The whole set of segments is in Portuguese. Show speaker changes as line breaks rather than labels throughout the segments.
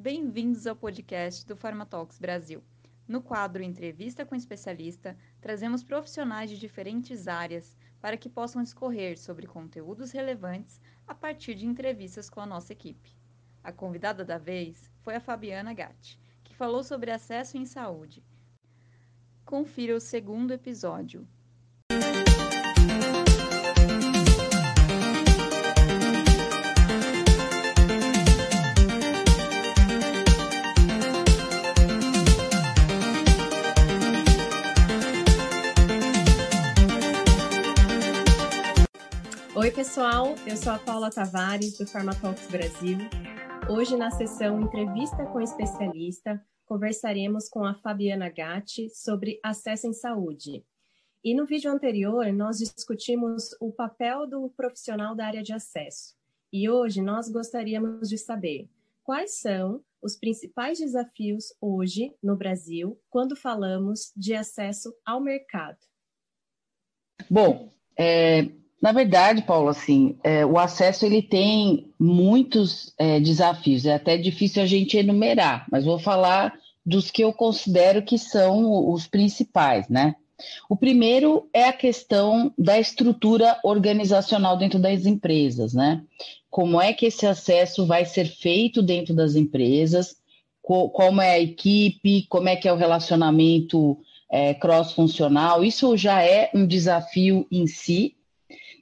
Bem-vindos ao podcast do Pharmatalks Brasil. No quadro Entrevista com Especialista, trazemos profissionais de diferentes áreas para que possam discorrer sobre conteúdos relevantes a partir de entrevistas com a nossa equipe. A convidada da vez foi a Fabiana Gatti, que falou sobre acesso em saúde. Confira o segundo episódio,
pessoal, eu sou a Paula Tavares, do Pharmatalks Brasil. Hoje, na sessão Entrevista com Especialista, conversaremos com a Fabiana Gatti sobre acesso em saúde. E no vídeo anterior, nós discutimos o papel do profissional da área de acesso. E hoje nós gostaríamos de saber quais são os principais desafios hoje no Brasil quando falamos de acesso ao mercado.
Bom, é, na verdade, Paulo, assim, é, o acesso ele tem muitos é, desafios. É até difícil a gente enumerar, mas vou falar dos que eu considero que são os principais, né? O primeiro é a questão da estrutura organizacional dentro das empresas, né? Como é que esse acesso vai ser feito dentro das empresas? Como é a equipe? Como é que é o relacionamento é, cross-funcional? Isso já é um desafio em si,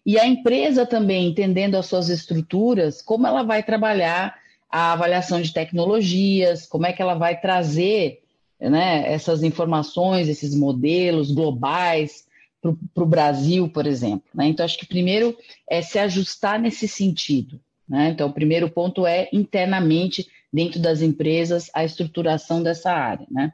e a empresa também, entendendo as suas estruturas, como ela vai trabalhar a avaliação de tecnologias, como é que ela vai trazer né, essas informações, esses modelos globais para o Brasil, por exemplo. Né? Então, acho que primeiro é se ajustar nesse sentido. Né? Então, o primeiro ponto é internamente, dentro das empresas, a estruturação dessa área. Né?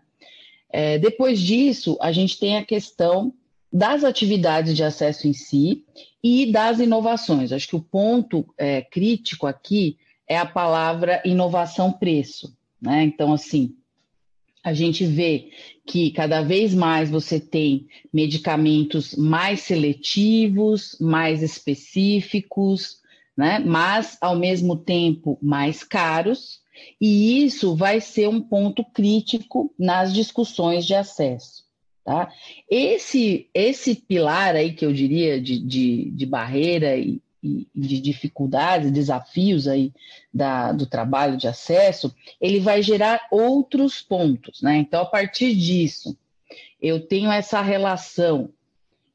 É, depois disso, a gente tem a questão das atividades de acesso em si e das inovações. Acho que o ponto é, crítico aqui é a palavra inovação-preço. Né? Então, assim, a gente vê que cada vez mais você tem medicamentos mais seletivos, mais específicos, né? mas, ao mesmo tempo, mais caros, e isso vai ser um ponto crítico nas discussões de acesso. Tá? Esse, esse pilar aí que eu diria de, de, de barreira e, e, de dificuldades, desafios aí da, do trabalho de acesso, ele vai gerar outros pontos. Né? Então, a partir disso, eu tenho essa relação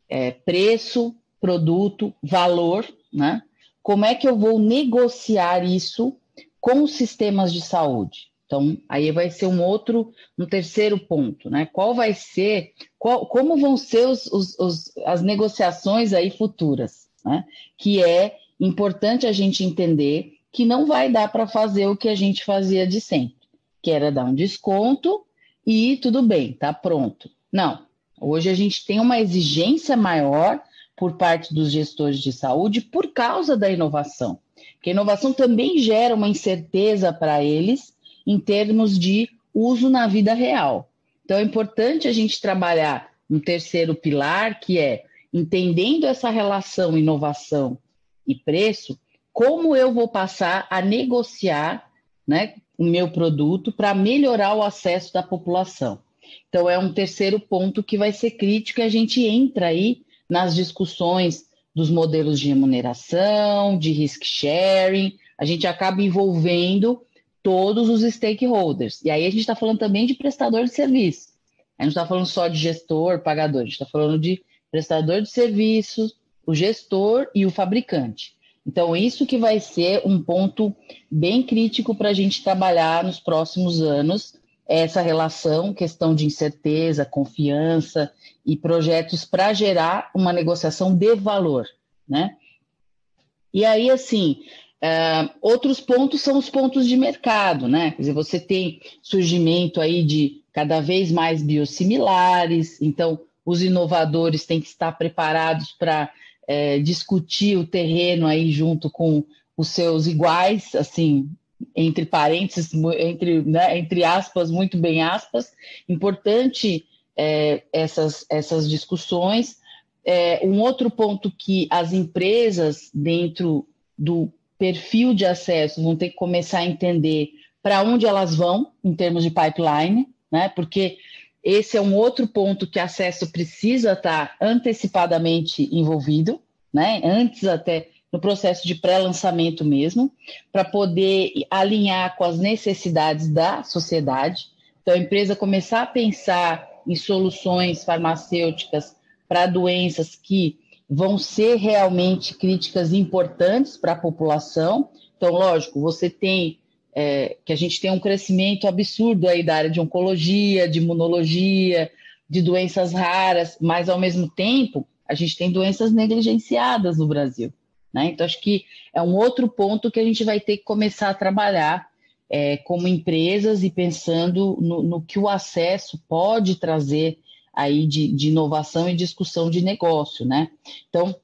é, preço, produto, valor, né? Como é que eu vou negociar isso com os sistemas de saúde? Então, aí vai ser um outro, um terceiro ponto, né? Qual vai ser, qual, como vão ser os, os, os, as negociações aí futuras, né? Que é importante a gente entender que não vai dar para fazer o que a gente fazia de sempre, que era dar um desconto e tudo bem, tá pronto. Não, hoje a gente tem uma exigência maior por parte dos gestores de saúde por causa da inovação. Porque a inovação também gera uma incerteza para eles em termos de uso na vida real. Então, é importante a gente trabalhar um terceiro pilar, que é entendendo essa relação inovação e preço, como eu vou passar a negociar né, o meu produto para melhorar o acesso da população. Então, é um terceiro ponto que vai ser crítico e a gente entra aí nas discussões dos modelos de remuneração, de risk sharing, a gente acaba envolvendo todos os stakeholders. E aí a gente está falando também de prestador de serviço. A gente está falando só de gestor, pagador, a gente está falando de prestador de serviços, o gestor e o fabricante. Então, isso que vai ser um ponto bem crítico para a gente trabalhar nos próximos anos, essa relação, questão de incerteza, confiança e projetos para gerar uma negociação de valor, né? E aí, assim, Uh, outros pontos são os pontos de mercado, né? Quer dizer, você tem surgimento aí de cada vez mais biosimilares, então os inovadores têm que estar preparados para é, discutir o terreno aí junto com os seus iguais, assim, entre parênteses, entre, né, entre aspas, muito bem aspas. Importante é, essas, essas discussões. É, um outro ponto que as empresas, dentro do perfil de acesso vão ter que começar a entender para onde elas vão em termos de pipeline, né? Porque esse é um outro ponto que acesso precisa estar antecipadamente envolvido, né? Antes até no processo de pré-lançamento mesmo, para poder alinhar com as necessidades da sociedade. Então, a empresa começar a pensar em soluções farmacêuticas para doenças que vão ser realmente críticas importantes para a população. Então, lógico, você tem é, que a gente tem um crescimento absurdo aí da área de oncologia, de imunologia, de doenças raras, mas ao mesmo tempo a gente tem doenças negligenciadas no Brasil. Né? Então, acho que é um outro ponto que a gente vai ter que começar a trabalhar é, como empresas e pensando no, no, que o acesso pode trazer aí de, de inovação e discussão de negócio, né? Então,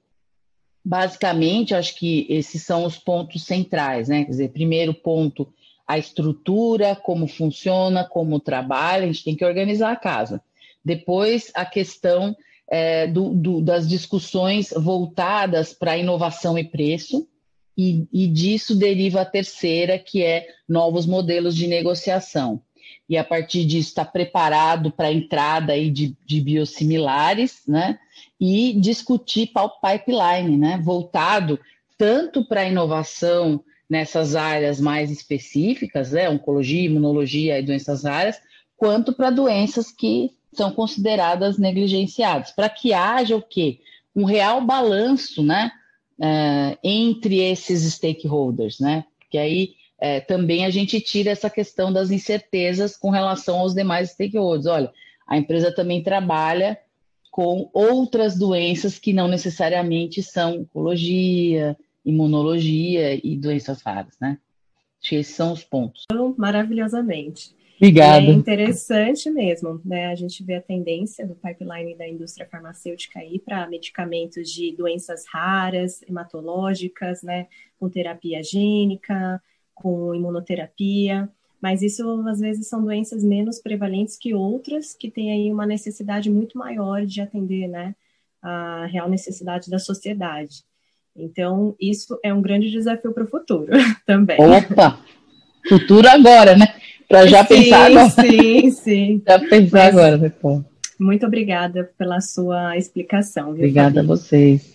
basicamente, acho que esses são os pontos centrais, né? Quer dizer, primeiro ponto, a estrutura, como funciona, como trabalha, a gente tem que organizar a casa. Depois, a questão é, do, do, das discussões voltadas para inovação e preço, e, e disso deriva a terceira, que é novos modelos de negociação. E a partir disso está preparado para a entrada aí de, de biosimilares, né? E discutir pipeline, né? Voltado tanto para a inovação nessas áreas mais específicas, né? Oncologia, imunologia e doenças raras, quanto para doenças que são consideradas negligenciadas, para que haja o quê? Um real balanço, né? uh, entre esses stakeholders, né? Porque aí é, também a gente tira essa questão das incertezas com relação aos demais stakeholders. Olha, a empresa também trabalha com outras doenças que não necessariamente são oncologia, imunologia e doenças raras, né? Acho que esses são os pontos.
Maravilhosamente.
Obrigada.
É interessante mesmo, né? A gente vê a tendência do pipeline da indústria farmacêutica aí para medicamentos de doenças raras, hematológicas, né? Com terapia gênica, com imunoterapia, mas isso às vezes são doenças menos prevalentes que outras que têm aí uma necessidade muito maior de atender, né? A real necessidade da sociedade. Então, isso é um grande desafio para o futuro também.
Opa! Futuro agora, né? Para já sim, pensar agora.
Sim, sim.
Já pensar Mas, agora, depois.
Muito obrigada pela sua explicação.
Viu, obrigada Fabi? a vocês.